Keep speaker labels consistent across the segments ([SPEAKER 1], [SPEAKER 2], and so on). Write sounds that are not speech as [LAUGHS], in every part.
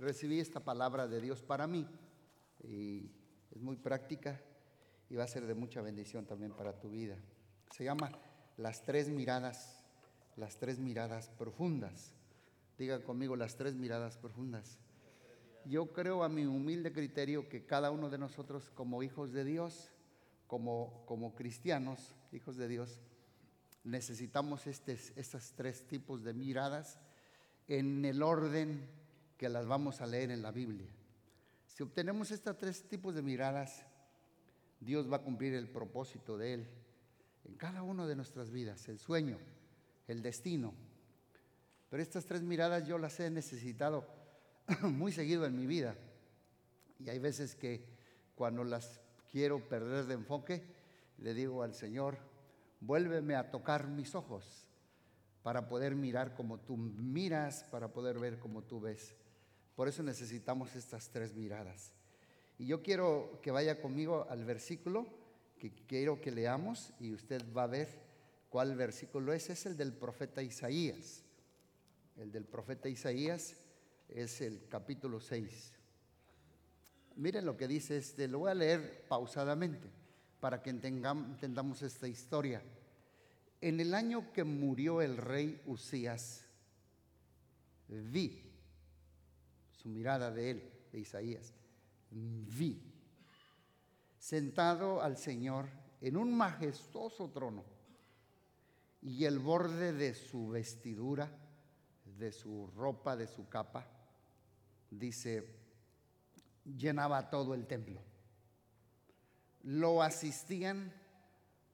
[SPEAKER 1] recibí esta palabra de Dios para mí y es muy práctica y va a ser de mucha bendición también para tu vida. Se llama las tres miradas, las tres miradas profundas. Diga conmigo las tres miradas profundas. Yo creo a mi humilde criterio que cada uno de nosotros como hijos de Dios, como, como cristianos, hijos de Dios, necesitamos estos, estos tres tipos de miradas en el orden que las vamos a leer en la Biblia. Si obtenemos estos tres tipos de miradas, Dios va a cumplir el propósito de Él en cada una de nuestras vidas, el sueño, el destino. Pero estas tres miradas yo las he necesitado [CLEARS THROAT] muy seguido en mi vida. Y hay veces que cuando las quiero perder de enfoque, le digo al Señor, vuélveme a tocar mis ojos para poder mirar como tú miras, para poder ver como tú ves. Por eso necesitamos estas tres miradas. Y yo quiero que vaya conmigo al versículo que quiero que leamos y usted va a ver cuál versículo es. Es el del profeta Isaías. El del profeta Isaías es el capítulo 6. Miren lo que dice este, lo voy a leer pausadamente para que entendamos esta historia. En el año que murió el rey Usías, vi su mirada de él, de Isaías, vi sentado al Señor en un majestuoso trono y el borde de su vestidura, de su ropa, de su capa, dice, llenaba todo el templo. Lo asistían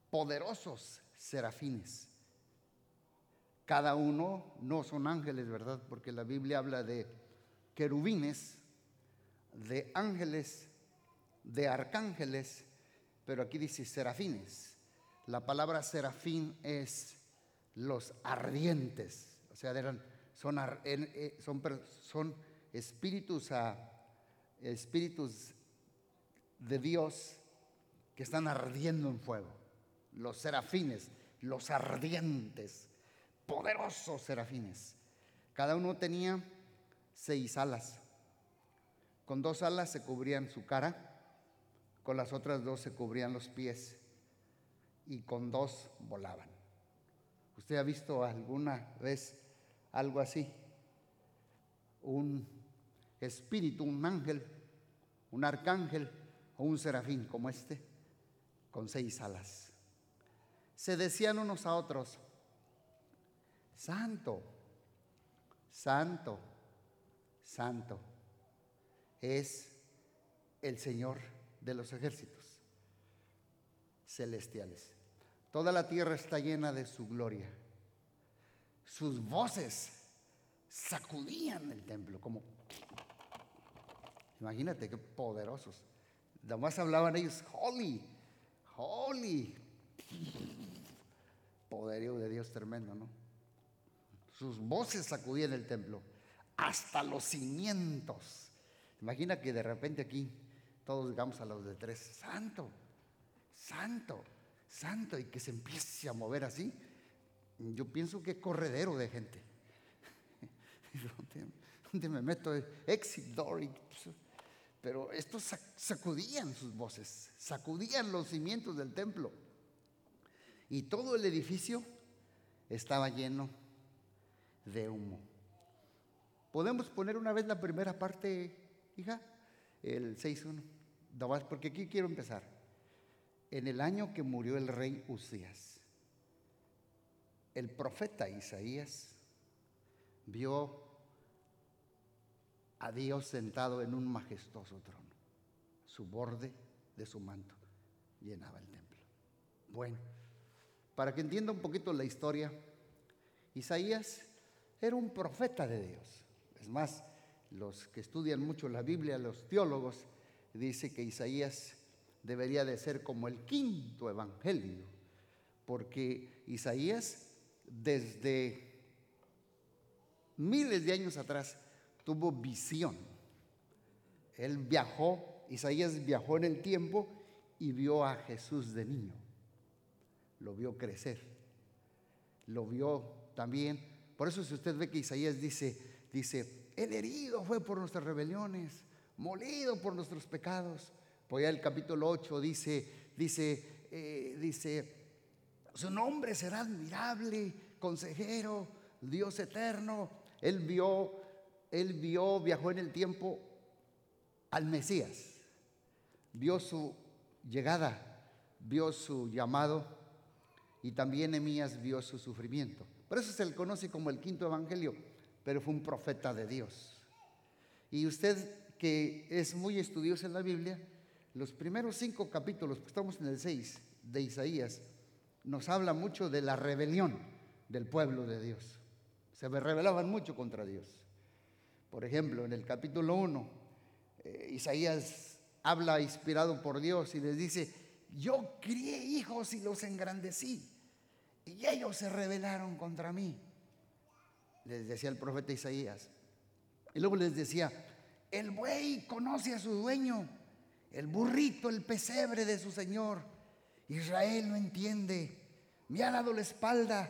[SPEAKER 1] poderosos serafines. Cada uno no son ángeles, ¿verdad? Porque la Biblia habla de querubines, de ángeles, de arcángeles, pero aquí dice serafines. La palabra serafín es los ardientes, o sea, eran, son, eh, son, espíritus, espíritus de Dios que están ardiendo en fuego los serafines, los ardientes, poderosos serafines. Cada uno tenía seis alas. Con dos alas se cubrían su cara, con las otras dos se cubrían los pies y con dos volaban. ¿Usted ha visto alguna vez algo así? Un espíritu, un ángel, un arcángel o un serafín como este, con seis alas se decían unos a otros, Santo, Santo, Santo es el Señor de los ejércitos celestiales. Toda la tierra está llena de su gloria. Sus voces sacudían el templo como... Imagínate qué poderosos. Además hablaban ellos, holy, holy, Poderío de Dios tremendo, ¿no? Sus voces sacudían el templo, hasta los cimientos. Imagina que de repente aquí todos digamos a los de tres, santo, santo, santo, y que se empiece a mover así. Yo pienso que corredero de gente. [LAUGHS] ¿Dónde, me meto? Exit door. Pues, pero estos sacudían sus voces, sacudían los cimientos del templo. Y todo el edificio estaba lleno de humo. ¿Podemos poner una vez la primera parte, hija? El 6.1. Porque aquí quiero empezar. En el año que murió el rey Usías, el profeta Isaías vio a Dios sentado en un majestuoso trono. Su borde de su manto llenaba el templo. Bueno. Para que entienda un poquito la historia, Isaías era un profeta de Dios. Es más, los que estudian mucho la Biblia, los teólogos, dice que Isaías debería de ser como el quinto evangelio, porque Isaías desde miles de años atrás tuvo visión. Él viajó, Isaías viajó en el tiempo y vio a Jesús de niño lo vio crecer, lo vio también. Por eso si usted ve que Isaías dice, dice, el herido fue por nuestras rebeliones, molido por nuestros pecados. Pues ya el capítulo 8 dice, dice, eh, dice, su nombre será admirable, consejero, Dios eterno. Él vio, él vio, viajó en el tiempo al Mesías, vio su llegada, vio su llamado y también Emías vio su sufrimiento. Por eso se le conoce como el quinto evangelio, pero fue un profeta de Dios. Y usted que es muy estudioso en la Biblia, los primeros cinco capítulos, estamos en el 6 de Isaías, nos habla mucho de la rebelión del pueblo de Dios. Se rebelaban mucho contra Dios. Por ejemplo, en el capítulo 1, eh, Isaías habla inspirado por Dios y les dice, yo crié hijos y los engrandecí, y ellos se rebelaron contra mí. Les decía el profeta Isaías. Y luego les decía, el buey conoce a su dueño, el burrito, el pesebre de su Señor. Israel no entiende, me ha dado la espalda,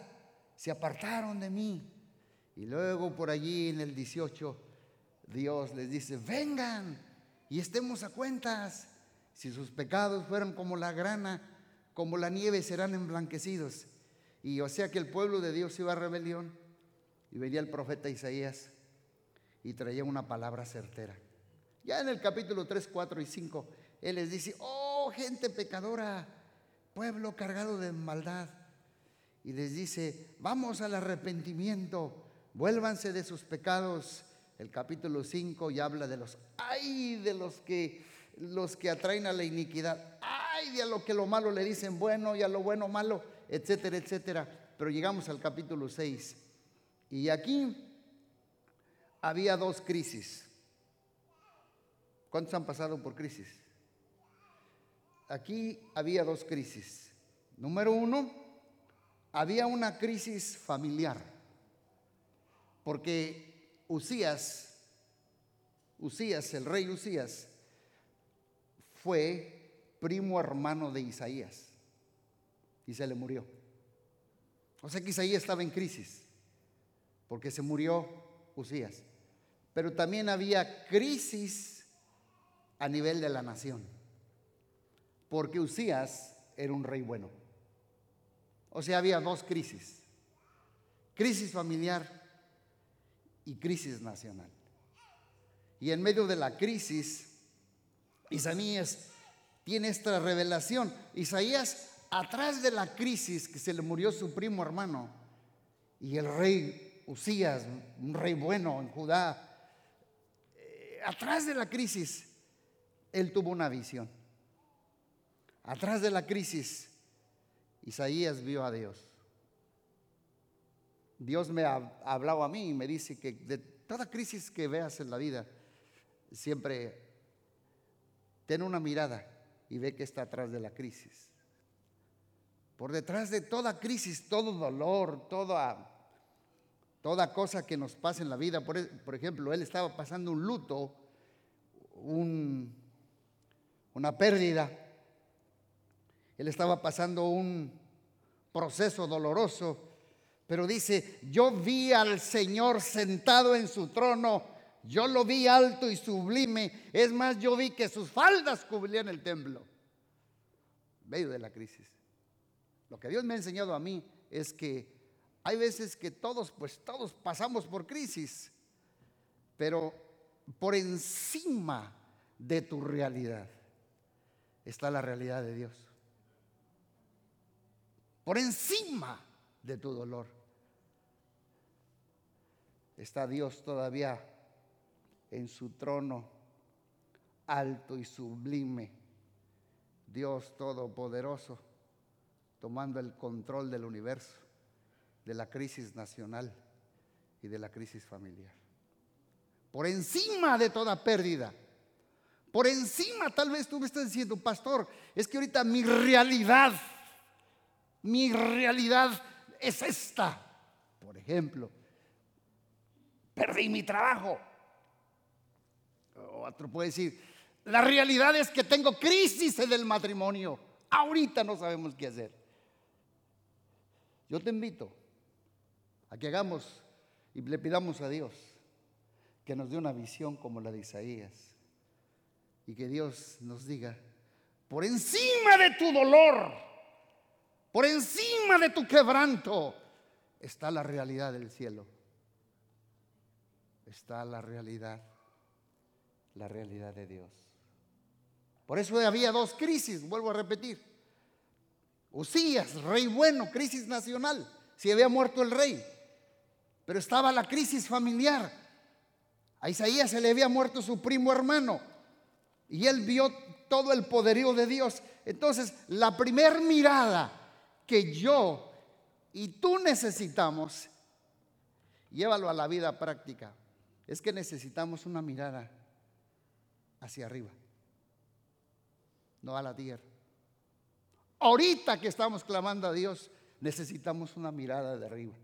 [SPEAKER 1] se apartaron de mí. Y luego por allí en el 18, Dios les dice, vengan y estemos a cuentas. Si sus pecados fueran como la grana, como la nieve, serán emblanquecidos. Y o sea que el pueblo de Dios iba a rebelión. Y venía el profeta Isaías y traía una palabra certera. Ya en el capítulo 3, 4 y 5, Él les dice, oh gente pecadora, pueblo cargado de maldad. Y les dice, vamos al arrepentimiento, vuélvanse de sus pecados. El capítulo 5 ya habla de los, ay de los que, los que atraen a la iniquidad, ay de a lo que lo malo le dicen bueno y a lo bueno malo, etcétera, etcétera. Pero llegamos al capítulo 6. Y aquí había dos crisis. ¿Cuántos han pasado por crisis? Aquí había dos crisis. Número uno, había una crisis familiar, porque Usías, Usías, el rey Usías, fue primo hermano de Isaías y se le murió. O sea que Isaías estaba en crisis, porque se murió Usías. Pero también había crisis a nivel de la nación porque Usías era un rey bueno. O sea, había dos crisis. Crisis familiar y crisis nacional. Y en medio de la crisis, Isaías tiene esta revelación. Isaías, atrás de la crisis que se le murió su primo hermano, y el rey Usías, un rey bueno en Judá, eh, atrás de la crisis, él tuvo una visión. Atrás de la crisis, Isaías vio a Dios. Dios me ha hablado a mí y me dice que de toda crisis que veas en la vida, siempre ten una mirada y ve que está atrás de la crisis. Por detrás de toda crisis, todo dolor, toda, toda cosa que nos pasa en la vida, por, por ejemplo, él estaba pasando un luto, un, una pérdida, él estaba pasando un proceso doloroso, pero dice, yo vi al Señor sentado en su trono, yo lo vi alto y sublime, es más, yo vi que sus faldas cubrían el templo, medio de la crisis. Lo que Dios me ha enseñado a mí es que hay veces que todos, pues todos pasamos por crisis, pero por encima de tu realidad está la realidad de Dios por encima de tu dolor. Está Dios todavía en su trono alto y sublime, Dios todopoderoso, tomando el control del universo, de la crisis nacional y de la crisis familiar. Por encima de toda pérdida, por encima, tal vez tú me estás diciendo, pastor, es que ahorita mi realidad mi realidad es esta. Por ejemplo, perdí mi trabajo. Otro puede decir, la realidad es que tengo crisis en el matrimonio. Ahorita no sabemos qué hacer. Yo te invito a que hagamos y le pidamos a Dios que nos dé una visión como la de Isaías. Y que Dios nos diga, por encima de tu dolor, por encima de tu quebranto, está la realidad del cielo. Está la realidad, la realidad de Dios. Por eso había dos crisis, vuelvo a repetir. Usías, rey bueno, crisis nacional, si había muerto el rey. Pero estaba la crisis familiar. A Isaías se le había muerto su primo hermano. Y él vio todo el poderío de Dios. Entonces, la primer mirada que yo y tú necesitamos, llévalo a la vida práctica, es que necesitamos una mirada hacia arriba, no a la tierra. Ahorita que estamos clamando a Dios, necesitamos una mirada de arriba.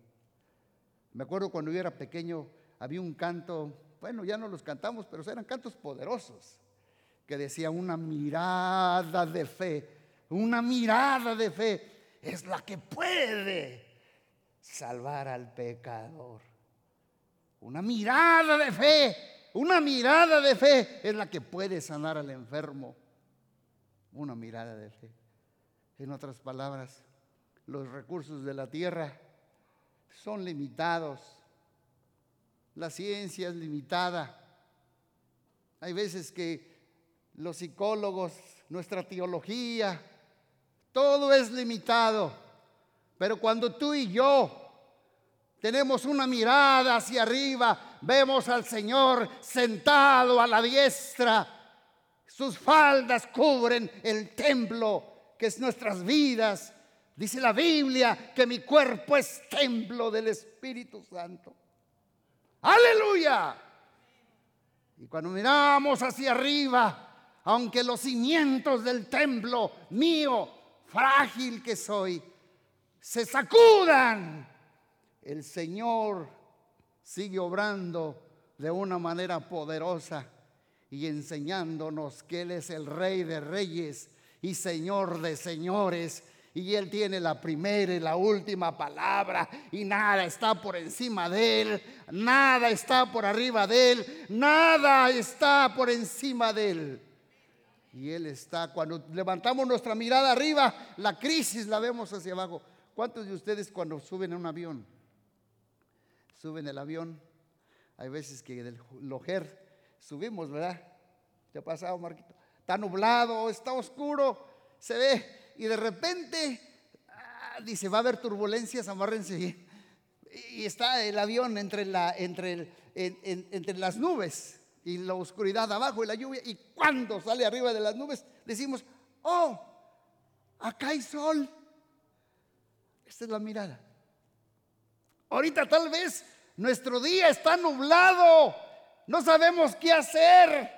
[SPEAKER 1] Me acuerdo cuando yo era pequeño, había un canto, bueno, ya no los cantamos, pero eran cantos poderosos, que decía una mirada de fe, una mirada de fe es la que puede salvar al pecador. Una mirada de fe, una mirada de fe es la que puede sanar al enfermo. Una mirada de fe. En otras palabras, los recursos de la tierra son limitados. La ciencia es limitada. Hay veces que los psicólogos, nuestra teología, todo es limitado. Pero cuando tú y yo tenemos una mirada hacia arriba, vemos al Señor sentado a la diestra. Sus faldas cubren el templo que es nuestras vidas. Dice la Biblia que mi cuerpo es templo del Espíritu Santo. Aleluya. Y cuando miramos hacia arriba, aunque los cimientos del templo mío, frágil que soy, se sacudan, el Señor sigue obrando de una manera poderosa y enseñándonos que Él es el Rey de Reyes y Señor de Señores. Y Él tiene la primera y la última palabra y nada está por encima de Él, nada está por arriba de Él, nada está por encima de Él. Y Él está, cuando levantamos nuestra mirada arriba, la crisis la vemos hacia abajo. ¿Cuántos de ustedes cuando suben a un avión, suben el avión, hay veces que del lojer subimos, ¿verdad? ¿Te ha pasado, Marquito? Está nublado, está oscuro, se ve, y de repente ah, dice, va a haber turbulencias, amárrense Y está el avión entre, la, entre, entre las nubes y la oscuridad abajo y la lluvia. Y cuando sale arriba de las nubes, decimos, oh, acá hay sol. Esta es la mirada. Ahorita tal vez nuestro día está nublado, no sabemos qué hacer,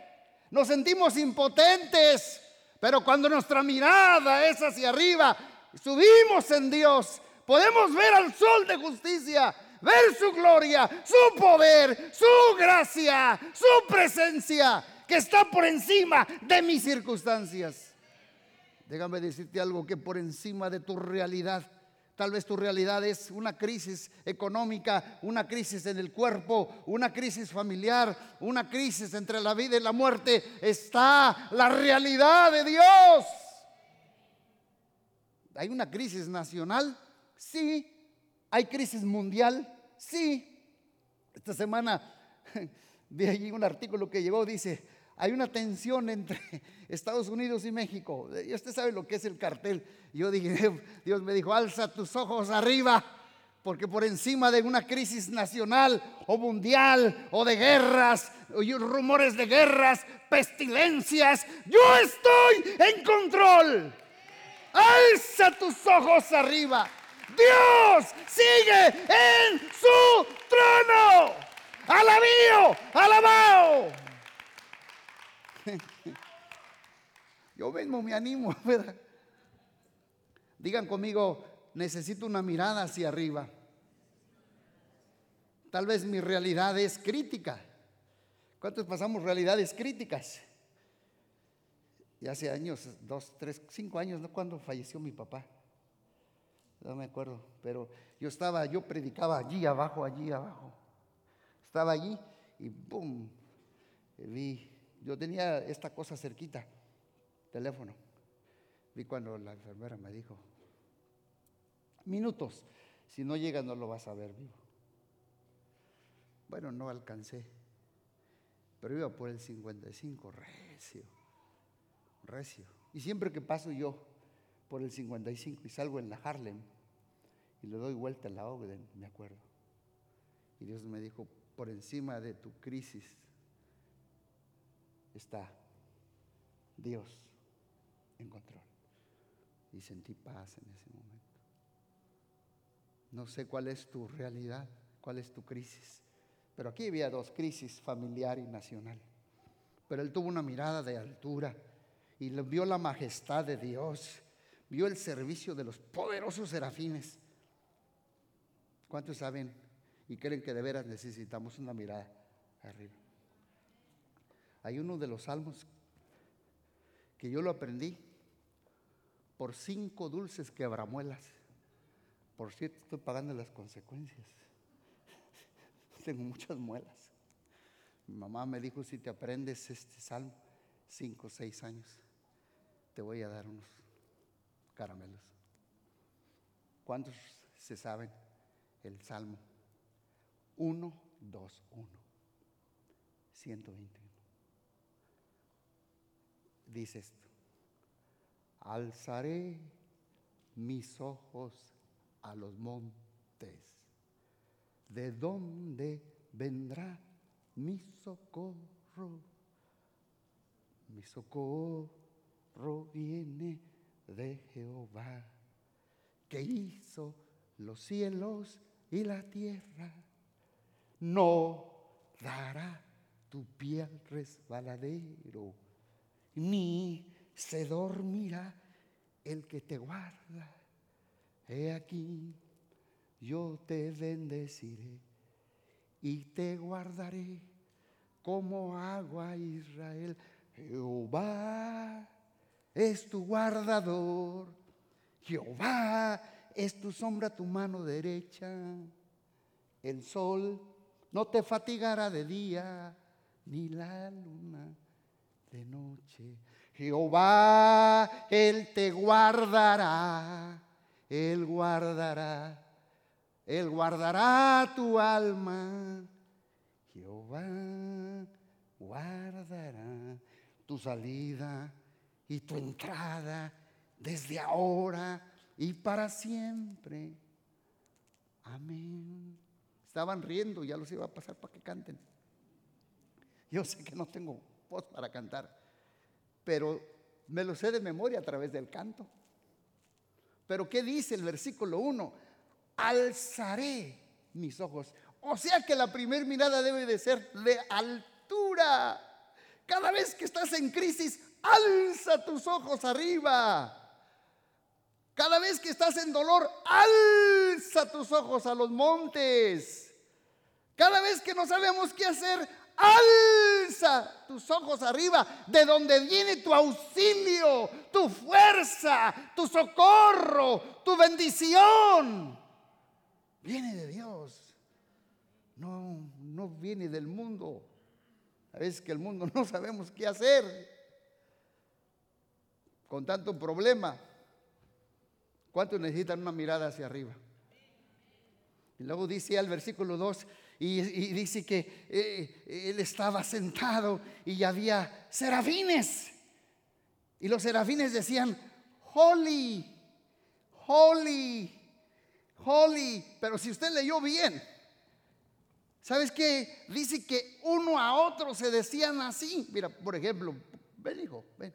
[SPEAKER 1] nos sentimos impotentes, pero cuando nuestra mirada es hacia arriba, subimos en Dios, podemos ver al sol de justicia, ver su gloria, su poder, su gracia, su presencia, que está por encima de mis circunstancias. Déjame decirte algo que por encima de tu realidad Tal vez tu realidad es una crisis económica, una crisis en el cuerpo, una crisis familiar, una crisis entre la vida y la muerte. Está la realidad de Dios. ¿Hay una crisis nacional? Sí. ¿Hay crisis mundial? Sí. Esta semana [LAUGHS] vi allí un artículo que llegó, dice, hay una tensión entre [LAUGHS] Estados Unidos y México. Y usted sabe lo que es el cartel. Yo dije, [LAUGHS] Dios me dijo, alza tus ojos arriba, porque por encima de una crisis nacional o mundial o de guerras, o rumores de guerras, pestilencias, yo estoy en control. Alza tus ojos arriba. Dios sigue en su trono. Alabío, alabao. [LAUGHS] Yo mismo me animo, [LAUGHS] ¿verdad? Digan conmigo, necesito una mirada hacia arriba. Tal vez mi realidad es crítica. ¿Cuántos pasamos realidades críticas? Y hace años, dos, tres, cinco años, ¿no? Cuando falleció mi papá. No me acuerdo, pero yo estaba, yo predicaba allí abajo, allí abajo. Estaba allí y ¡boom! Vi, yo tenía esta cosa cerquita, teléfono. Vi cuando la enfermera me dijo, minutos, si no llega no lo vas a ver vivo. Bueno, no alcancé, pero iba por el 55, recio, recio. Y siempre que paso yo por el 55 y salgo en la Harlem y le doy vuelta a la Ogden, me acuerdo. Y Dios me dijo, por encima de tu crisis está Dios en control. Y sentí paz en ese momento. No sé cuál es tu realidad, cuál es tu crisis, pero aquí había dos crisis, familiar y nacional. Pero él tuvo una mirada de altura y vio la majestad de Dios, vio el servicio de los poderosos serafines. ¿Cuántos saben y creen que de veras necesitamos una mirada arriba? Hay uno de los salmos que yo lo aprendí por cinco dulces quebramuelas. Por cierto, estoy pagando las consecuencias. [LAUGHS] Tengo muchas muelas. Mi mamá me dijo, si te aprendes este salmo, cinco o seis años, te voy a dar unos caramelos. ¿Cuántos se saben el salmo? 1, 2, 1. 121. Dice esto. Alzaré mis ojos a los montes. ¿De dónde vendrá mi socorro? Mi socorro viene de Jehová, que hizo los cielos y la tierra. No dará tu pie al resbaladero, ni se dormirá el que te guarda. He aquí, yo te bendeciré y te guardaré como agua Israel. Jehová es tu guardador. Jehová es tu sombra, tu mano derecha. El sol no te fatigará de día, ni la luna de noche. Jehová, Él te guardará, Él guardará, Él guardará tu alma. Jehová guardará tu salida y tu entrada desde ahora y para siempre. Amén. Estaban riendo, ya los iba a pasar para que canten. Yo sé que no tengo para cantar, pero me lo sé de memoria a través del canto. Pero ¿qué dice el versículo 1? Alzaré mis ojos. O sea que la primera mirada debe de ser de altura. Cada vez que estás en crisis, alza tus ojos arriba. Cada vez que estás en dolor, alza tus ojos a los montes. Cada vez que no sabemos qué hacer, alza tus ojos arriba, de donde viene tu auxilio, tu fuerza, tu socorro, tu bendición. Viene de Dios. No, no viene del mundo. A veces que el mundo [LAUGHS] no sabemos qué hacer con tanto problema. ¿Cuántos necesitan una mirada hacia arriba? Y luego dice al versículo 2, y, dice que eh, él estaba sentado y había serafines. Y los serafines decían, holy, holy, holy. Pero si usted leyó bien, ¿sabes qué? Dice que uno a otro se decían así. Mira, por ejemplo, ven hijo, ven.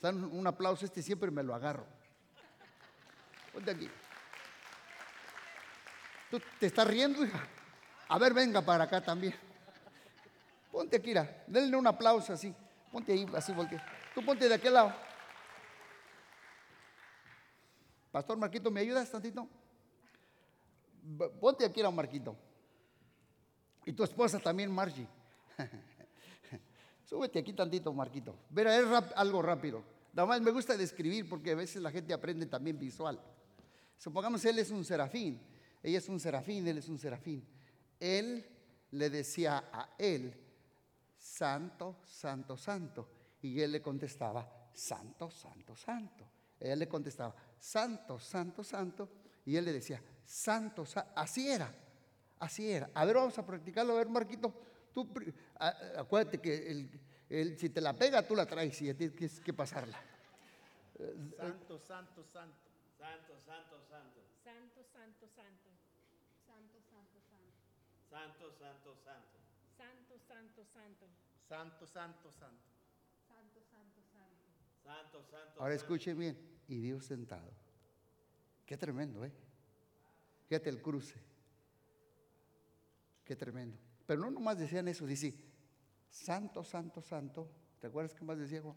[SPEAKER 1] Dan un aplauso, este siempre me lo agarro. Ponte aquí. ¿Tú te estás riendo, hija? A ver, venga para acá también. Ponte aquí, denle un aplauso así. Ponte ahí, así, porque tú ponte de aquel lado. Pastor Marquito, ¿me ayudas tantito? Ponte aquí, Marquito. Y tu esposa también, Margie. [LAUGHS] Súbete aquí tantito, Marquito. Verá, es algo rápido. Nada más me gusta describir porque a veces la gente aprende también visual. Supongamos él es un serafín, ella es un serafín, él es un serafín. Él le decía a él, Santo, Santo, Santo. Y él le contestaba, Santo, Santo, Santo. Él le contestaba, Santo, Santo, Santo. Y él le decía, Santo, así era, así era. A ver, vamos a practicarlo, a ver, Marquito. Tú, acuérdate que si te la pega, tú la traes y tienes que pasarla.
[SPEAKER 2] Santo, santo, santo.
[SPEAKER 3] Santo, santo, santo.
[SPEAKER 4] Santo, santo, santo.
[SPEAKER 5] Santo, santo, santo.
[SPEAKER 3] Santo, santo, santo.
[SPEAKER 4] Santo, santo, santo.
[SPEAKER 2] Santo, santo, santo.
[SPEAKER 5] Santo, santo, santo.
[SPEAKER 3] Santo, santo.
[SPEAKER 1] Ahora escuchen bien. Y Dios sentado. Qué tremendo, ¿eh? Fíjate el cruce. Qué tremendo. Pero no nomás decían eso, dice, santo, santo, santo. ¿Te acuerdas qué más decía Juan?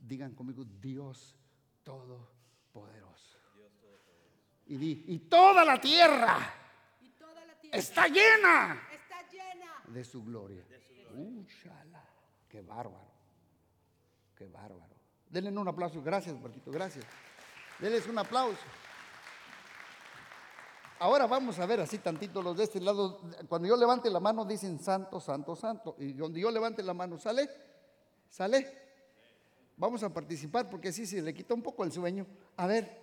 [SPEAKER 1] Digan conmigo, Dios Todopoderoso. Y di, y toda la tierra,
[SPEAKER 5] Y toda la tierra
[SPEAKER 1] está llena
[SPEAKER 5] está llena.
[SPEAKER 1] de su gloria. Shala. Qué bárbaro. Qué bárbaro. Denle un aplauso. Gracias, Marquito. Gracias. Denles un aplauso. Ahora vamos a ver así tantito los de este lado. Cuando yo levante la mano dicen santo, santo, santo. Y donde yo levante la mano, ¿sale? ¿Sale? Vamos a participar porque así se le quita un poco el sueño. A ver.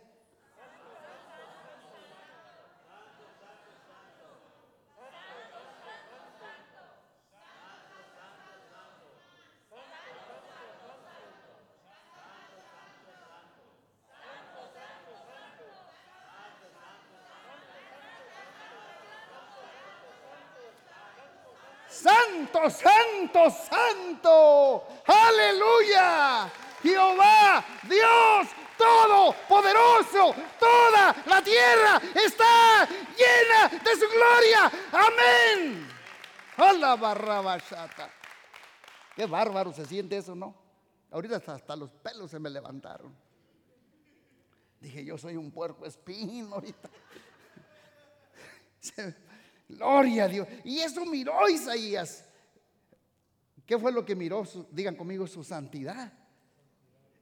[SPEAKER 1] Santo, santo. Aleluya. Jehová, Dios Todopoderoso, toda la tierra está llena de su gloria. Amén. Hola, barrabachata. Qué bárbaro se siente eso, ¿no? Ahorita hasta, hasta, los pelos se me levantaron. Dije, yo soy un puerco espino ahorita. [LAUGHS] Gloria a Dios. Y eso miró Isaías. ¿Qué fue lo que miró? digan conmigo, su santidad.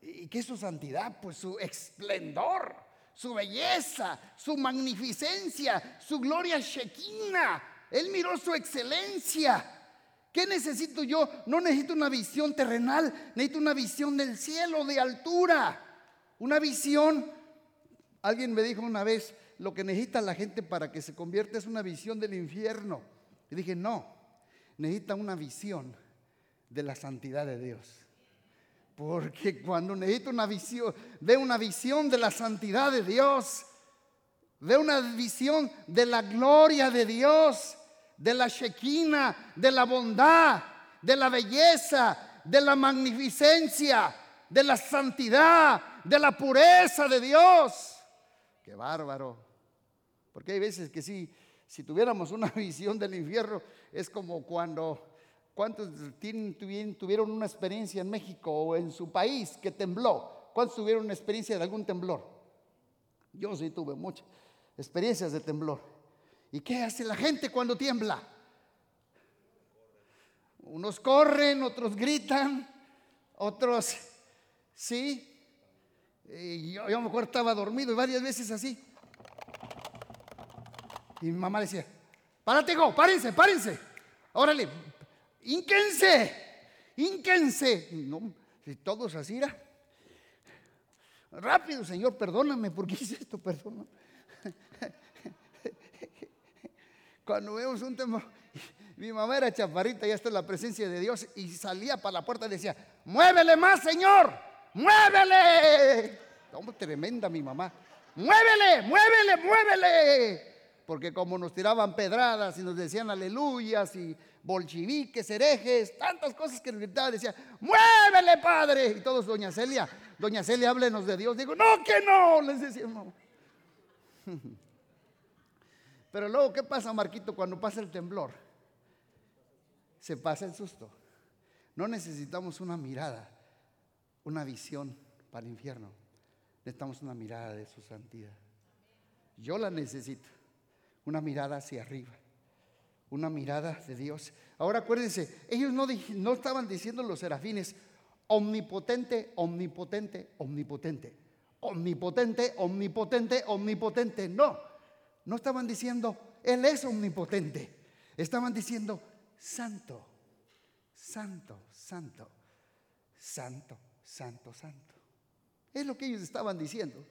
[SPEAKER 1] ¿Y qué es su santidad? Pues su esplendor, su belleza, su magnificencia, su gloria shequina. Él miró su excelencia. ¿Qué necesito yo? No necesito una visión terrenal, necesito una visión del cielo, de altura. Una visión. Alguien me dijo una vez, lo que necesita la gente para que se convierta es una visión del infierno. Y dije, no, necesita una visión de la santidad de Dios. Porque cuando necesita una visión, ve una visión de la santidad de Dios, ve una visión de la gloria de Dios, de la shequina, de la bondad, de la belleza, de la magnificencia, de la santidad, de la pureza de Dios. Qué bárbaro. Porque hay veces que sí, si tuviéramos una [LAUGHS] visión del infierno, es como cuando, ¿cuántos tuvieron una experiencia en México o en su país que tembló? ¿Cuántos tuvieron una experiencia de algún temblor? Yo sí tuve muchas experiencias de temblor. ¿Y qué hace la gente cuando tiembla? Unos corren, otros gritan, otros, sí. Yo me acuerdo estaba dormido y varias veces así. Y mi mamá decía, párate, go, párense, párense. Órale, ínquense, ínquense. No, si todos así era. Rápido, Señor, perdóname, ¿por qué hice esto? Perdóname. [LAUGHS] Cuando vemos un temor, mi mamá era chaparrita, está en la presencia de Dios y salía para la puerta y decía, muévele más, Señor, muévele. Como tremenda mi mamá. Muévele, muévele, muévele porque como nos tiraban pedradas y nos decían aleluyas y bolcheviques, herejes, tantas cosas que nos gritaban, decían, muévele padre. Y todos, doña Celia, doña Celia, háblenos de Dios. Digo, no, que no, les decíamos. [LAUGHS] Pero luego, ¿qué pasa, Marquito, cuando pasa el temblor? Se pasa el susto. No necesitamos una mirada, una visión para el infierno. Necesitamos una mirada de su santidad. Yo la necesito una mirada hacia arriba, una mirada de Dios. Ahora acuérdense, ellos no, no estaban diciendo los serafines, omnipotente, omnipotente, omnipotente, omnipotente, omnipotente, omnipotente. No, no estaban diciendo, Él es omnipotente, Estaban diciendo, santo, santo, santo, santo, santo, santo. Es lo que ellos estaban diciendo.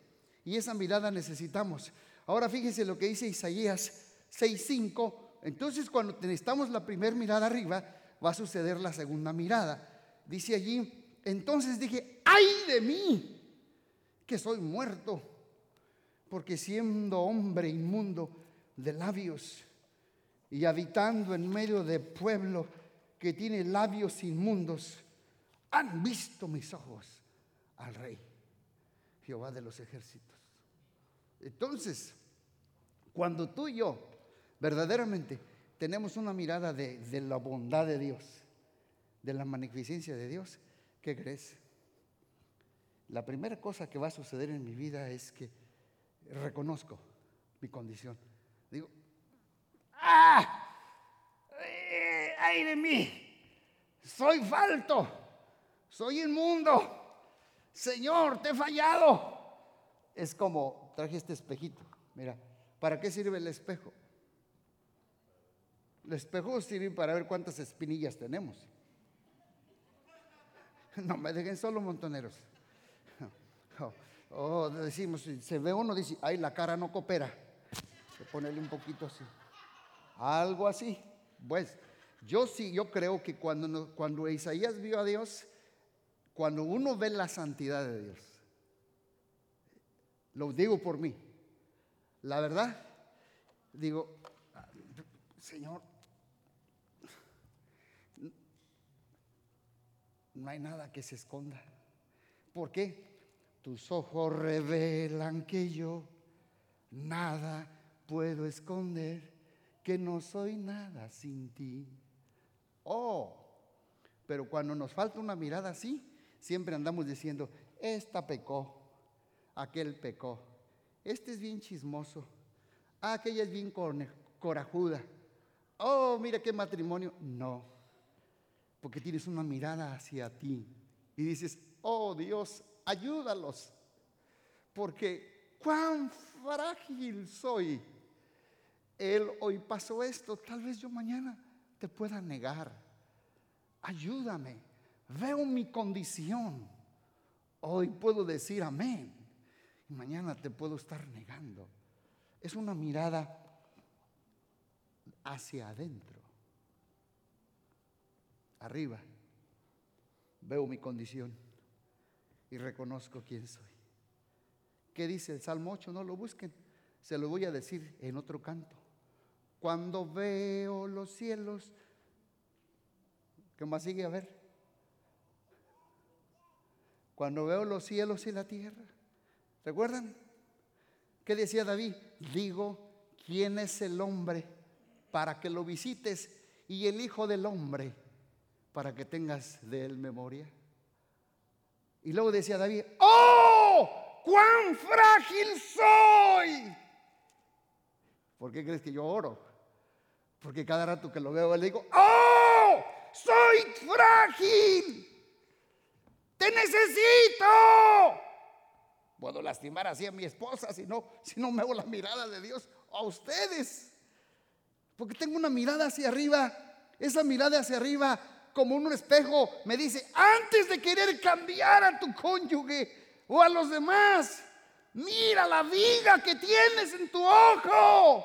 [SPEAKER 1] Y esa mirada necesitamos. Ahora fíjense lo que dice Isaías 6.5. Entonces cuando necesitamos la primera mirada arriba, va a suceder la segunda mirada. Dice allí, entonces dije, ay de mí, que soy muerto, porque siendo hombre inmundo de labios y habitando en medio de pueblo que tiene labios inmundos, han visto mis ojos al rey, Jehová de los ejércitos. Entonces, cuando tú y yo verdaderamente tenemos una mirada de, de la bondad de Dios, de la magnificencia de Dios, ¿qué crees? La primera cosa que va a suceder en mi vida es que reconozco mi condición. Digo, ¡ah! Eh, ¡Ay de mí! Soy falto, soy inmundo. Señor, te he fallado. Es como traje este espejito. Mira, ¿para qué sirve el espejo? El espejo sirve para ver cuántas espinillas tenemos. No me dejen solo montoneros. Oh, decimos, se ve uno, dice, ay, la cara no coopera. Se ponerle un poquito así. Algo así. Pues yo sí, yo creo que cuando, cuando Isaías vio a Dios, cuando uno ve la santidad de Dios, lo digo por mí, la verdad, digo, Señor, no hay nada que se esconda. ¿Por qué? Tus ojos revelan que yo nada puedo esconder, que no soy nada sin ti. Oh, pero cuando nos falta una mirada así, siempre andamos diciendo, esta pecó, aquel pecó, este es bien chismoso, aquella es bien corajuda. Oh, mira qué matrimonio. No, porque tienes una mirada hacia ti y dices, oh Dios, ayúdalos, porque cuán frágil soy. Él hoy pasó esto, tal vez yo mañana te pueda negar. Ayúdame, veo mi condición. Hoy puedo decir amén y mañana te puedo estar negando. Es una mirada hacia adentro arriba, veo mi condición y reconozco quién soy. ¿Qué dice el Salmo 8? No lo busquen, se lo voy a decir en otro canto. Cuando veo los cielos, ¿qué más sigue a ver? Cuando veo los cielos y la tierra, ¿recuerdan? ¿Qué decía David? Digo, ¿quién es el hombre para que lo visites y el Hijo del Hombre para que tengas de él memoria? Y luego decía David, ¡oh! ¡Cuán frágil soy! ¿Por qué crees que yo oro? Porque cada rato que lo veo le digo, ¡oh! ¡Soy frágil! ¡Te necesito! Puedo lastimar así a mi esposa si no, si no me hago la mirada de Dios a ustedes. Porque tengo una mirada hacia arriba. Esa mirada hacia arriba, como un espejo, me dice, antes de querer cambiar a tu cónyuge o a los demás, mira la viga que tienes en tu ojo,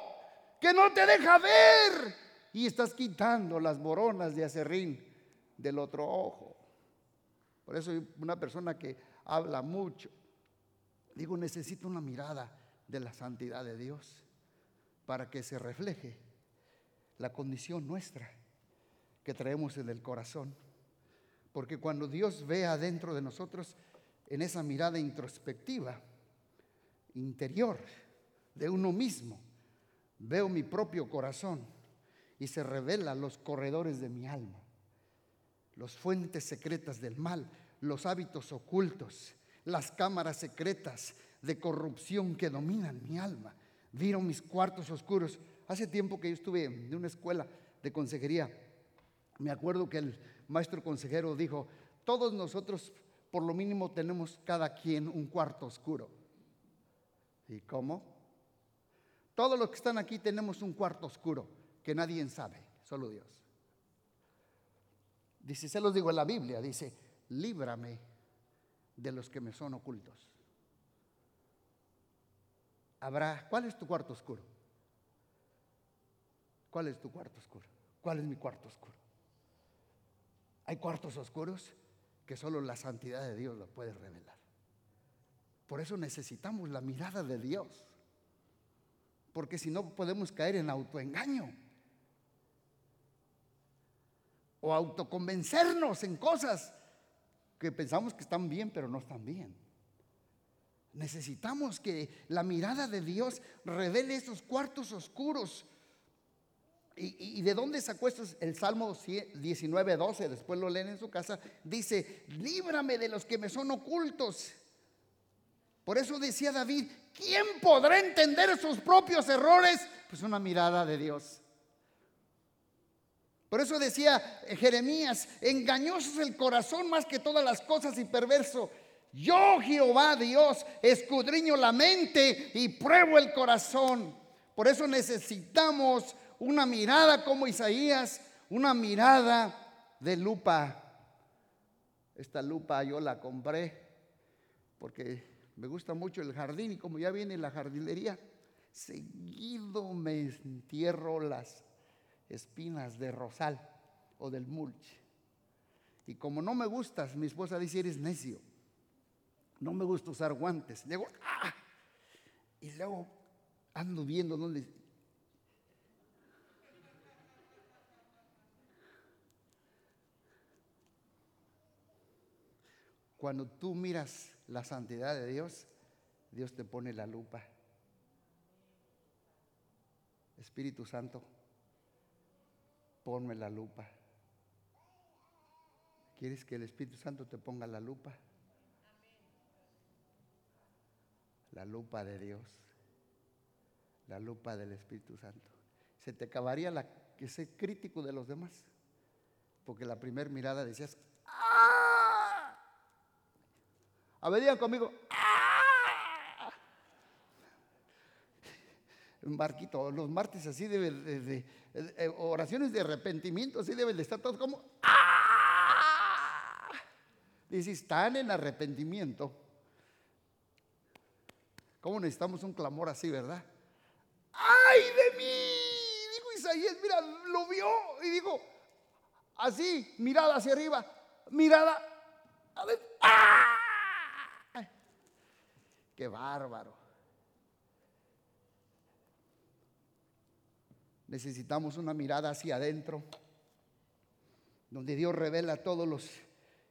[SPEAKER 1] que no te deja ver. Y estás quitando las moronas de acerrín del otro ojo. Por eso una persona que habla mucho. Digo, necesito una mirada de la santidad de Dios para que se refleje la condición nuestra que traemos en el corazón. Porque cuando Dios ve adentro de nosotros, en esa mirada introspectiva, interior, de uno mismo, veo mi propio corazón y se revelan los corredores de mi alma, las fuentes secretas del mal, los hábitos ocultos, las cámaras secretas de corrupción que dominan mi alma. Vieron mis cuartos oscuros. Hace tiempo que yo estuve en una escuela de consejería. Me acuerdo que el maestro consejero dijo, todos nosotros por lo mínimo tenemos cada quien un cuarto oscuro. ¿Y cómo? Todos los que están aquí tenemos un cuarto oscuro que nadie sabe. solo Dios. Dice, se los digo en la Biblia, dice, líbrame de los que me son ocultos. Habrá, ¿cuál es tu cuarto oscuro? ¿Cuál es tu cuarto oscuro? ¿Cuál es mi cuarto oscuro? Hay cuartos oscuros que solo la santidad de Dios lo puede revelar. Por eso necesitamos la mirada de Dios. Porque si no podemos caer en autoengaño. O autoconvencernos en cosas que pensamos que están bien, pero no están bien. Necesitamos que la mirada de Dios revele esos cuartos oscuros. ¿Y, de dónde sacó esto? El Salmo 19, 12, después lo leen en su casa, dice, líbrame de los que me son ocultos. Por eso decía David, ¿quién podrá entender sus propios errores? Pues una mirada de Dios. Por eso decía Jeremías, engañoso es el corazón más que todas las cosas y perverso. Yo, Jehová Dios, escudriño la mente y pruebo el corazón. Por eso necesitamos una mirada como Isaías, una mirada de lupa. Esta lupa yo la compré porque me gusta mucho el jardín y como ya viene la jardinería, seguido me entierro las espinas de rosal o del mulch. Y como no me gustas, mi esposa dice, eres necio. No me gusta usar guantes. Digo, ¡ah! Y luego ando viendo dónde... Cuando tú miras la santidad de Dios, Dios te pone la lupa. Espíritu Santo, ponme la lupa. ¿Quieres que el Espíritu Santo te ponga la lupa? La lupa de Dios, la lupa del Espíritu Santo. Se te acabaría la que ser crítico de los demás, porque la primera mirada decías, ¡ah! A ver, digan conmigo, ¡ah! Un barquito, los martes así deben de, oraciones de arrepentimiento, así deben de estar todos como, ¡ah! Están en arrepentimiento. ¿Cómo necesitamos un clamor así, verdad? ¡Ay de mí! Dijo Isaías, mira, lo vio y dijo, así, mirada hacia arriba, mirada, a ver, ¡ah! ¡Qué bárbaro! Necesitamos una mirada hacia adentro, donde Dios revela todos los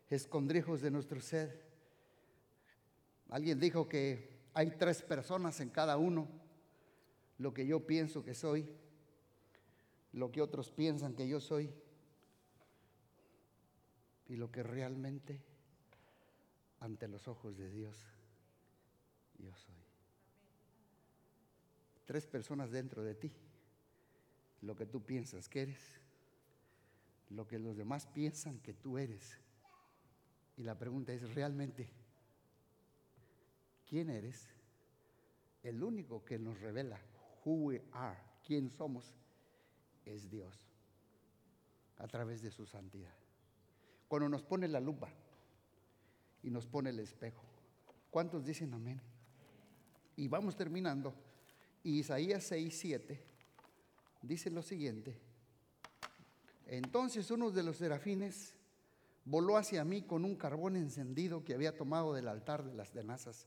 [SPEAKER 1] escondrijos de nuestro ser. Alguien dijo que hay tres personas en cada uno, lo que yo pienso que soy, lo que otros piensan que yo soy y lo que realmente ante los ojos de Dios yo soy. Tres personas dentro de ti, lo que tú piensas que eres, lo que los demás piensan que tú eres. Y la pregunta es, ¿realmente quién eres? El único que nos revela who we are, quién somos, es Dios, a través de su santidad. Cuando nos pone la lupa y nos pone el espejo, ¿cuántos dicen amén? Y vamos terminando. Isaías 6, 7 dice lo siguiente. Entonces uno de los serafines voló hacia mí con un carbón encendido que había tomado del altar de las tenazas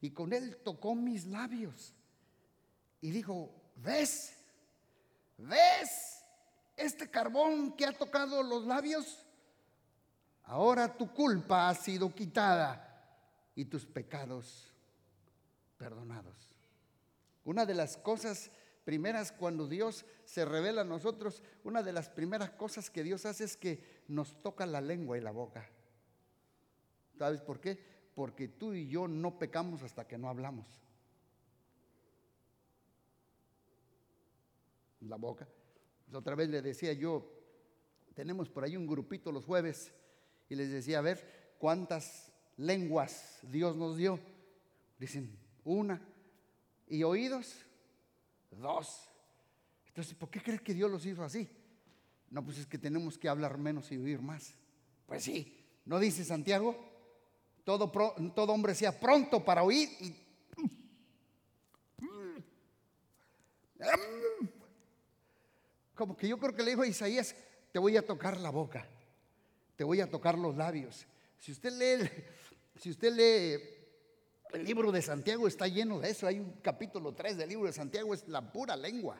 [SPEAKER 1] y con él tocó mis labios y dijo, ¿ves? ¿Ves este carbón que ha tocado los labios? Ahora tu culpa ha sido quitada y tus pecados perdonados. Una de las cosas primeras cuando Dios se revela a nosotros, una de las primeras cosas que Dios hace es que nos toca la lengua y la boca. ¿Sabes por qué? Porque tú y yo no pecamos hasta que no hablamos. La boca. Otra vez le decía yo, tenemos por ahí un grupito los jueves y les decía, a ver, ¿cuántas lenguas Dios nos dio? Dicen, una. ¿Y oídos? Dos. Entonces, ¿por qué crees que Dios los hizo así? No, pues es que tenemos que hablar menos y oír más. Pues sí, ¿no dice Santiago? Todo, todo hombre sea pronto para oír y... Como que yo creo que le dijo a Isaías, te voy a tocar la boca, te voy a tocar los labios. Si usted lee, si usted lee el libro de Santiago, está lleno de eso. Hay un capítulo 3 del libro de Santiago, es la pura lengua.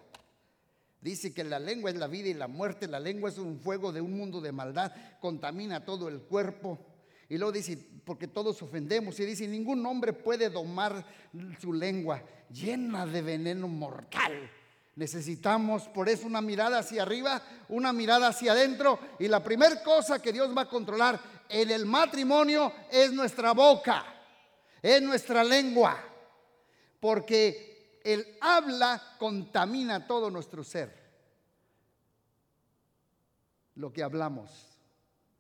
[SPEAKER 1] Dice que la lengua es la vida y la muerte, la lengua es un fuego de un mundo de maldad, contamina todo el cuerpo. Y luego dice, porque todos ofendemos, y dice, ningún hombre puede domar su lengua, llena de veneno mortal. Necesitamos por eso una mirada hacia arriba, una mirada hacia adentro, y la primera cosa que Dios va a controlar en el matrimonio es nuestra boca, es nuestra lengua, porque el habla contamina todo nuestro ser. Lo que hablamos,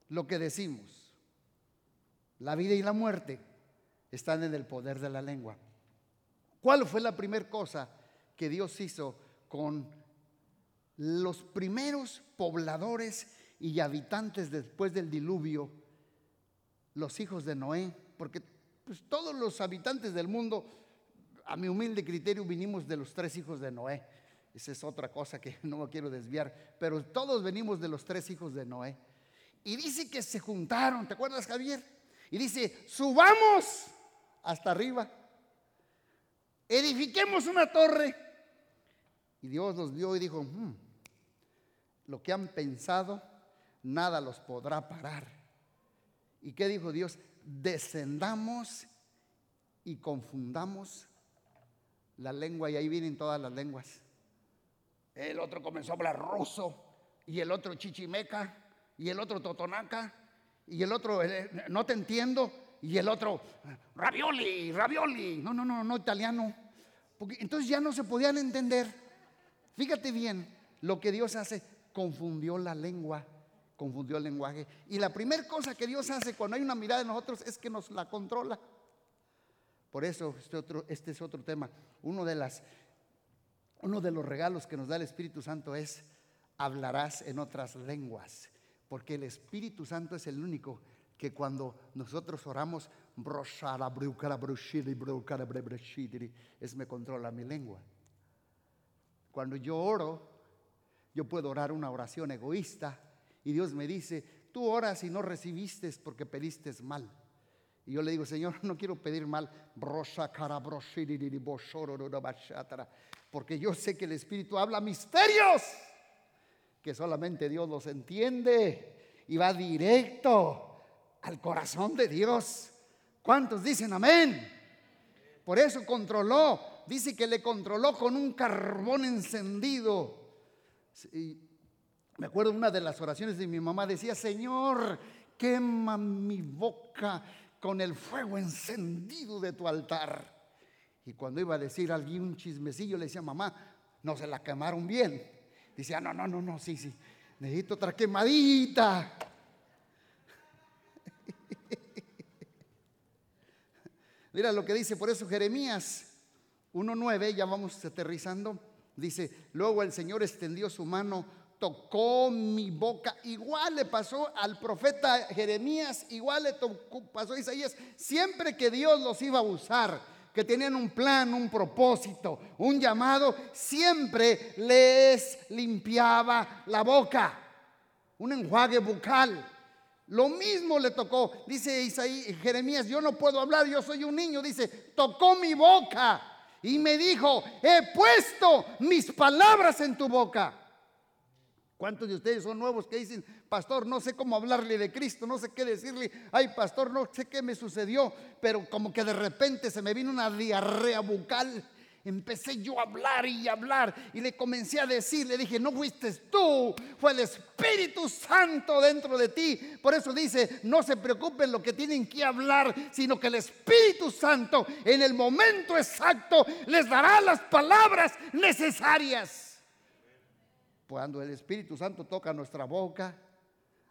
[SPEAKER 1] lo que decimos. La vida y la muerte están en el poder de la lengua. ¿Cuál fue la primera cosa que Dios hizo con los primeros pobladores y habitantes después del diluvio? Los hijos de Noé, porque pues, todos los habitantes del mundo, a mi humilde criterio, vinimos de los tres hijos de Noé. Esa es otra cosa que [LAUGHS] no me quiero desviar, pero todos venimos de los tres hijos de Noé. Y dice que se juntaron, ¿te acuerdas Javier? Y dice, subamos hasta arriba, edifiquemos una torre. Y Dios los vio y dijo, "Hmm, lo que han pensado, nada los podrá parar. ¿Y qué dijo Dios? Descendamos y confundamos la lengua. Y ahí vienen todas las lenguas. El otro comenzó a hablar ruso, y el otro chichimeca, y el otro totonaca, y el otro eh, no te entiendo, y el otro ravioli, ravioli. No, no, no, no italiano. Porque entonces ya no se podían entender. Fíjate bien, lo que Dios hace confundió la lengua, confundió el lenguaje. Y la primera cosa que Dios hace cuando hay una mirada de nosotros es que nos la controla. Por eso este, otro, este es otro tema. Uno de, las, uno de los regalos que nos da el Espíritu Santo es hablarás en otras lenguas. Porque el Espíritu Santo es el único que cuando nosotros oramos, es me controla mi lengua. Cuando yo oro, yo puedo orar una oración egoísta y Dios me dice, tú oras y no recibiste porque pediste mal. Y yo le digo, Señor, [LAUGHS] no quiero pedir mal, porque yo sé que el Espíritu habla misterios que solamente Dios los entiende y va directo al corazón de Dios. ¿Cuántos dicen amén? Por eso controló, dice que le controló con un carbón encendido. Me acuerdo una de las oraciones de mi mamá decía, Señor, quema mi boca con el fuego encendido de tu altar. Y cuando iba a decir alguien un chismecillo, le decía, mamá, no se la quemaron bien. Dice, ah, no, no, no, no, sí, sí, necesito otra quemadita. [LAUGHS] Mira lo que dice por eso Jeremías 1.9, ya vamos aterrizando. Dice, luego el Señor extendió su mano, tocó mi boca. Igual le pasó al profeta Jeremías, igual le tocó, pasó a Isaías. Siempre que Dios los iba a usar, que tenían un plan, un propósito, un llamado, siempre les limpiaba la boca. Un enjuague bucal. Lo mismo le tocó, dice Isaías, Jeremías, yo no puedo hablar, yo soy un niño, dice, tocó mi boca y me dijo, he puesto mis palabras en tu boca. ¿Cuántos de ustedes son nuevos que dicen, pastor, no sé cómo hablarle de Cristo, no sé qué decirle, ay, pastor, no sé qué me sucedió, pero como que de repente se me vino una diarrea bucal? Empecé yo a hablar y hablar y le comencé a decir, le dije, no fuiste tú, fue el Espíritu Santo dentro de ti. Por eso dice, no se preocupen lo que tienen que hablar, sino que el Espíritu Santo en el momento exacto les dará las palabras necesarias. Cuando el Espíritu Santo toca nuestra boca,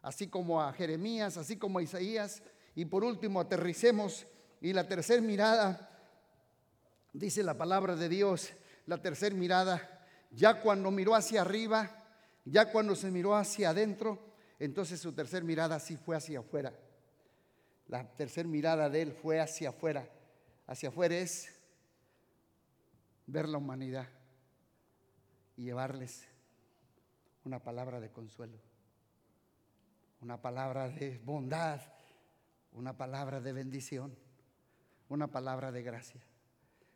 [SPEAKER 1] así como a Jeremías, así como a Isaías, y por último aterricemos y la tercera mirada Dice la palabra de Dios, la tercera mirada, ya cuando miró hacia arriba, Ya cuando se miró hacia adentro, entonces su tercer mirada sí fue hacia afuera. La tercer mirada de él fue hacia afuera. Hacia afuera es ver la humanidad y llevarles una palabra de consuelo, una palabra de bondad, una palabra de bendición, una palabra de gracia.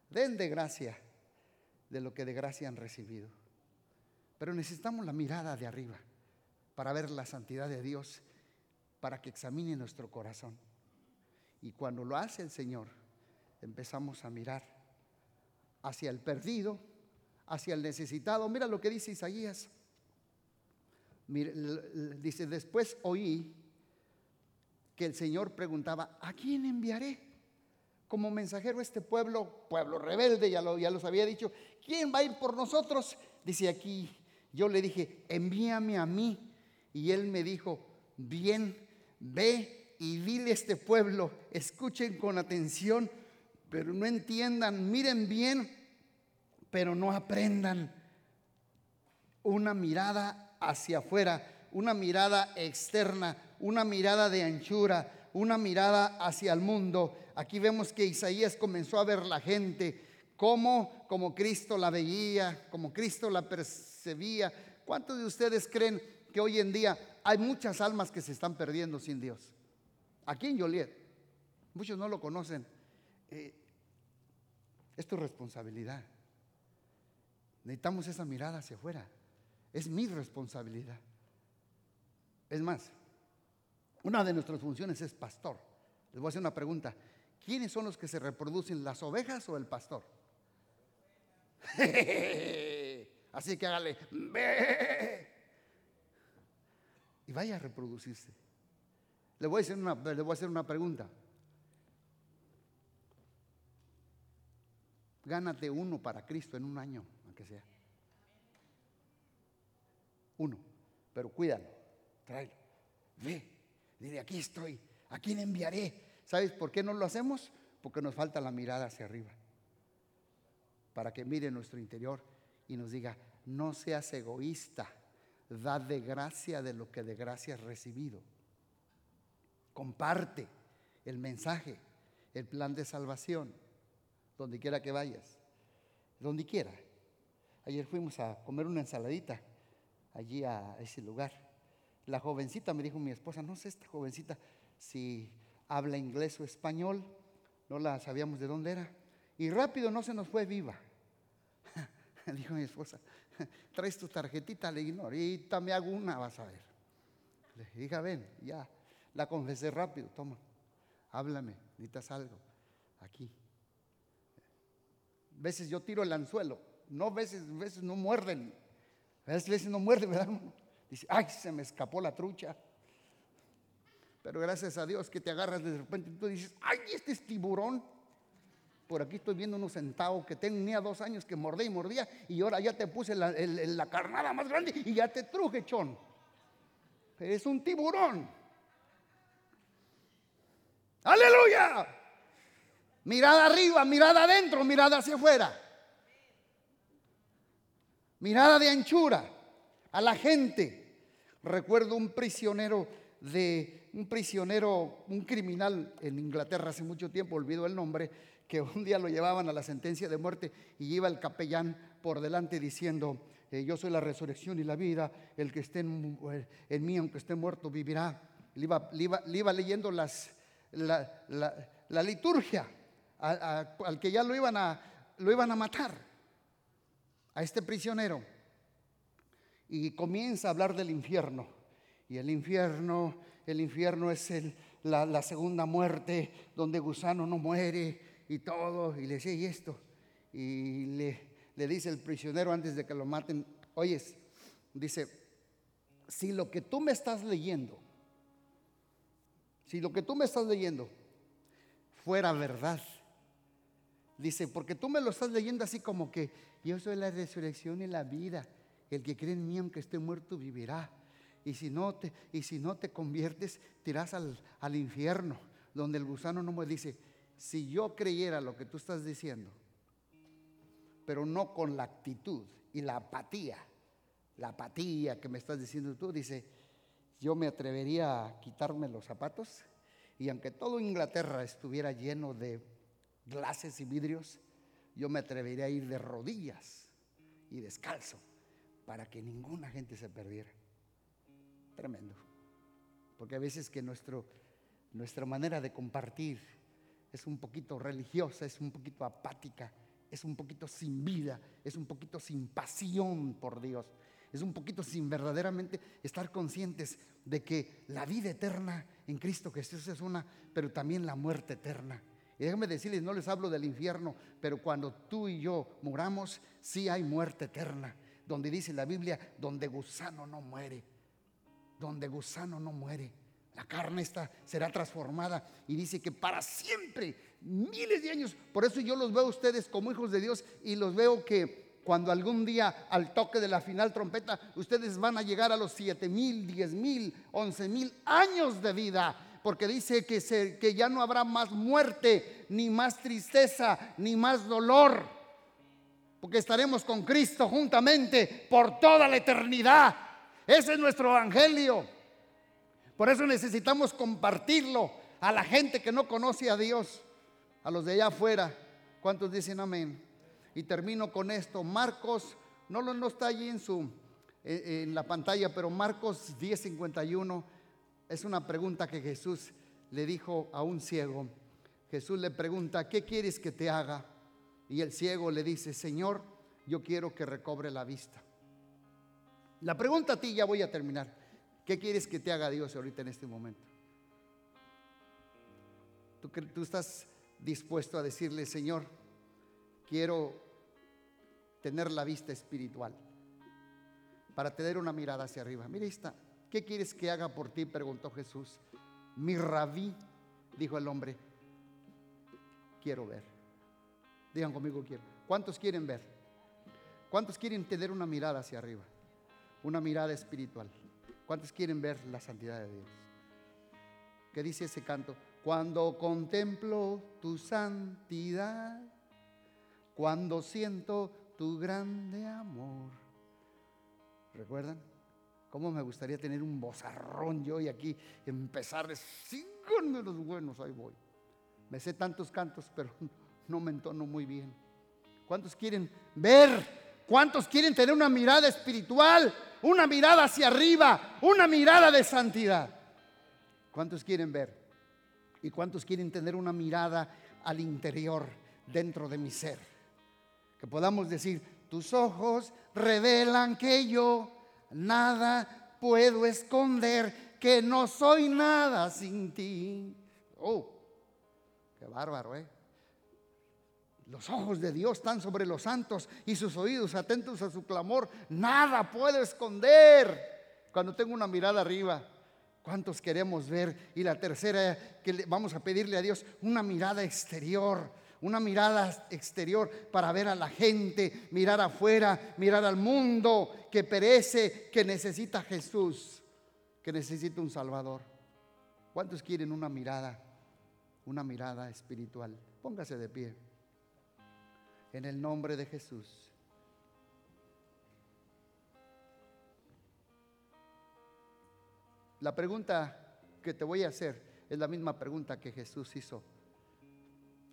[SPEAKER 1] Den de gracia de lo que de gracia han recibido. Pero necesitamos la mirada de arriba para ver la santidad de Dios, para que examine nuestro corazón. Y cuando lo hace el Señor, empezamos a mirar hacia el perdido, hacia el necesitado. Mira lo que dice Isaías. Dice, después oí que el Señor preguntaba, ¿a quién enviaré? Como mensajero a este pueblo, pueblo rebelde, ya, lo, ya los había dicho, ¿quién va a ir por nosotros? Dice aquí, yo le dije, envíame a mí. Y él me dijo, bien, ve y dile a este pueblo, escuchen con atención, pero no entiendan, miren bien, pero no aprendan una mirada hacia afuera, una mirada externa, una mirada de anchura, una mirada hacia el mundo. Aquí vemos que Isaías comenzó a ver la gente como como Cristo la veía, como Cristo la percibía. ¿Cuántos de ustedes creen que hoy en día hay muchas almas que se están perdiendo sin Dios? Aquí en Joliet, muchos no lo conocen. Eh, es tu responsabilidad. Necesitamos esa mirada hacia afuera. Es mi responsabilidad. Es más, una de nuestras funciones es pastor. Les voy a hacer una pregunta. ¿Quiénes son los que se reproducen, las ovejas o el pastor? [LAUGHS] Así que hágale. "Ve". Y vaya a reproducirse. Le voy a hacer una, le voy a hacer una pregunta. Gánate uno para Cristo en un año, aunque sea. Uno. Pero cuídalo, tráelo. Ve, dile, aquí estoy. ¿A quién enviaré? ¿Sabes por qué no lo hacemos? Porque nos falta la mirada hacia arriba. Para que mire nuestro interior y nos diga, no seas egoísta, da de gracia de lo que de gracia has recibido. Comparte el mensaje, el plan de salvación, donde quiera que vayas, donde quiera. Ayer fuimos a comer una ensaladita allí a ese lugar. La jovencita me dijo mi esposa, no sé esta jovencita si habla inglés o español, no la sabíamos de dónde era. Y rápido no se nos fue viva. [LAUGHS] Dijo mi esposa, [LAUGHS] traes tu tarjetita, le dije, no, ahorita me hago una, vas a ver. Le dije, ven, ya, la confesé rápido, toma, háblame, necesitas algo, aquí. Veces yo tiro el anzuelo, no veces, veces no muerden, veces, veces no muerden, ¿verdad? Dice, ay, se me escapó la trucha. Pero gracias a Dios que te agarras de repente y tú dices, ay, este es tiburón. Por aquí estoy viendo unos centavos que tenía dos años que mordía y mordía y ahora ya te puse la, la carnada más grande y ya te truje, chón. Eres un tiburón. Aleluya. Mirada arriba, mirada adentro, mirada hacia afuera. Mirada de anchura a la gente. Recuerdo un prisionero de un prisionero, un criminal en Inglaterra hace mucho tiempo, olvido el nombre, que un día lo llevaban a la sentencia de muerte y iba el capellán por delante diciendo, eh, yo soy la resurrección y la vida, el que esté en, en mí, aunque esté muerto, vivirá. Le iba, le iba- le iba leyendo las, la, la- la liturgia al que ya lo iban, a, lo iban a matar, a este prisionero y comienza a hablar del infierno. Y el infierno, el infierno es el- la, segunda muerte, donde gusano no muere y todo. Y le decía, ¿y esto? Y le, le dice el prisionero antes de que lo maten, oyes, dice, si lo que tú me estás leyendo, si lo que tú me estás leyendo fuera verdad, Dice, porque tú me lo estás leyendo así como que yo soy la resurrección y la vida. El que cree en mí, aunque esté muerto, vivirá. Y si no te, y si no te conviertes, te irás al, al infierno, donde el gusano no muere. Dice, si yo creyera lo que tú estás diciendo, pero no con la actitud y la apatía la apatía que me estás diciendo tú, dice, yo me atrevería a quitarme los zapatos y aunque todo Inglaterra estuviera lleno de glases y vidrios, yo me atrevería a ir de rodillas y descalzo para que ninguna gente se perdiera. Tremendo. Porque a veces que nuestro, nuestra manera de compartir es un poquito religiosa, es un poquito apática, es un poquito sin vida, es un poquito sin pasión por Dios, es un poquito sin verdaderamente estar conscientes de que la vida eterna en Cristo Jesús es una, pero también la muerte eterna. Y déjenme decirles, no les hablo del infierno, pero cuando tú y yo muramos, sí hay muerte eterna, donde dice la Biblia, donde gusano no muere, donde gusano no muere. La carne esta será transformada y dice que para siempre, miles de años. Por eso yo los veo a ustedes como hijos de Dios y los veo que cuando algún día al toque de la final trompeta, ustedes van a llegar a los siete mil, diez mil, once mil años de vida. Porque dice que, se, que ya no habrá más muerte, ni más tristeza, ni más dolor. Porque estaremos con Cristo juntamente por toda la eternidad. Ese es nuestro evangelio. Por eso necesitamos compartirlo a la gente que no conoce a Dios, a los de allá afuera. ¿Cuántos dicen amén? Y termino con esto. Marcos, no, no está allí en, su, en la pantalla, pero Marcos 10:51 es una pregunta que Jesús le dijo a un ciego. Jesús le pregunta, ¿qué quieres que te haga? Y el ciego le dice, Señor, yo quiero que recobre la vista. La pregunta a ti ya voy a terminar. ¿Qué quieres que te haga Dios ahorita en este momento? ¿Tú, estás dispuesto a decirle, Señor, quiero tener la vista espiritual para tener una mirada hacia arriba? Mira, está. ¿Qué quieres que haga por ti? Preguntó Jesús. Mi rabí, dijo el hombre, quiero ver. Digan conmigo, quiero. ¿Cuántos quieren ver? ¿Cuántos quieren tener una mirada hacia arriba? Una mirada espiritual. ¿Cuántos quieren ver la santidad de Dios? ¿Qué dice ese canto? Cuando contemplo tu santidad, cuando siento tu grande amor. ¿Recuerdan? ¿Cómo me gustaría tener un bozarrón yo y aquí empezar de los buenos? Ahí voy. Me sé tantos cantos, pero [LAUGHS] no me entono muy bien. ¿Cuántos quieren ver? ¿Cuántos quieren tener una mirada espiritual? Una mirada hacia arriba, una mirada de santidad. ¿Cuántos quieren ver? ¿Y cuántos quieren tener una mirada al interior, dentro de mi ser? Que podamos decir, tus ojos revelan que yo nada puedo esconder, que no soy nada sin ti. Oh, qué bárbaro, ¿eh? Los ojos de Dios están sobre los santos y sus oídos atentos a su clamor. Nada puedo esconder cuando tengo una mirada arriba. ¿Cuántos queremos ver? Y la tercera, que vamos a pedirle a Dios una mirada exterior, una mirada exterior para ver a la gente, mirar afuera, mirar al mundo que perece, que necesita Jesús, que necesita un Salvador. ¿Cuántos quieren una mirada, una mirada espiritual? Póngase de pie en el nombre de Jesús. La pregunta que te voy a hacer es la misma pregunta que Jesús hizo.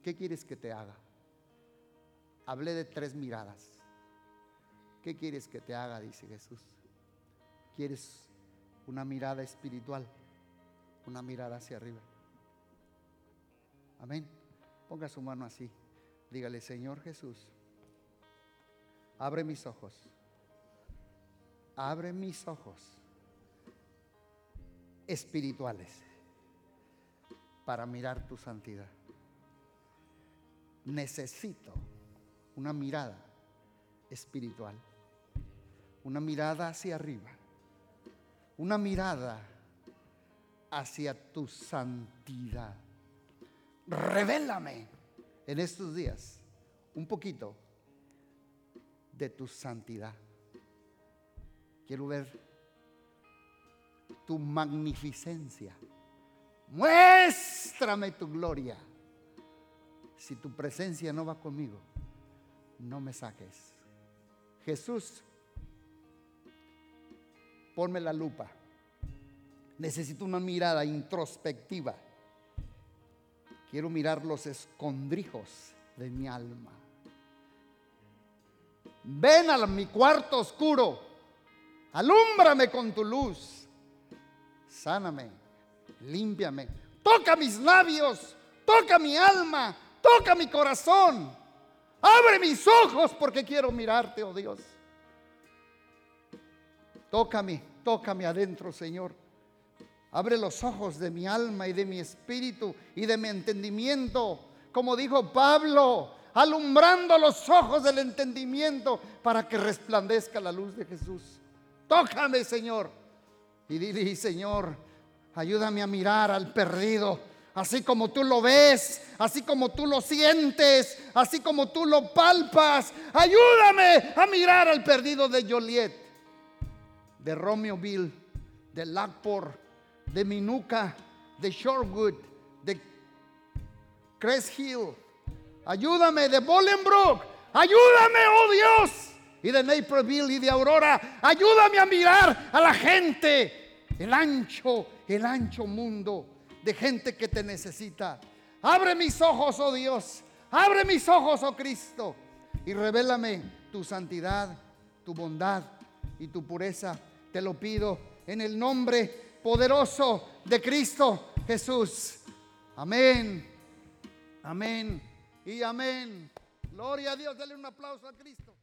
[SPEAKER 1] ¿Qué quieres que te haga? Hablé de tres miradas. ¿Qué quieres que te haga? Dice Jesús. ¿Quieres una mirada espiritual? Una mirada hacia arriba. Amén. Ponga su mano así. Dígale, Señor Jesús, abre mis ojos. Abre mis ojos espirituales para mirar tu santidad. Necesito una mirada espiritual, una mirada hacia arriba, una mirada hacia tu santidad. Revélame en estos días un poquito de tu santidad. Quiero ver tu magnificencia. Muéstrame tu gloria. Si tu presencia no va conmigo, no me saques. Jesús, ponme la lupa. Necesito una mirada introspectiva. Quiero mirar los escondrijos de mi alma. Ven a mi cuarto oscuro, alúmbrame con tu luz, sáname, límpiame, toca mis labios, toca mi alma, toca mi corazón, abre mis ojos porque quiero mirarte, oh Dios. Tócame, tócame adentro, Señor. Abre los ojos de mi alma y de mi espíritu y de mi entendimiento, como dijo Pablo, alumbrando los ojos del entendimiento para que resplandezca la luz de Jesús. Tócame, Señor. Y dile, Señor, ayúdame a mirar al perdido, así como tú lo ves, así como tú lo sientes, así como tú lo palpas. Ayúdame a mirar al perdido de Joliet, de Romeoville, de Lackport, de Minuca, de Shorewood, de Crest Hill. Ayúdame de Bolingbrook. Ayúdame, oh Dios. Y de Naperville y de Aurora. Ayúdame a mirar a la gente. El ancho, el ancho mundo de gente que te necesita. Abre mis ojos, oh Dios. Abre mis ojos, oh Cristo. Y revélame tu santidad, tu bondad y tu pureza. Te lo pido en el nombre poderoso de Cristo Jesús. Amén. Amén y amén. Gloria a Dios, dale un aplauso a Cristo.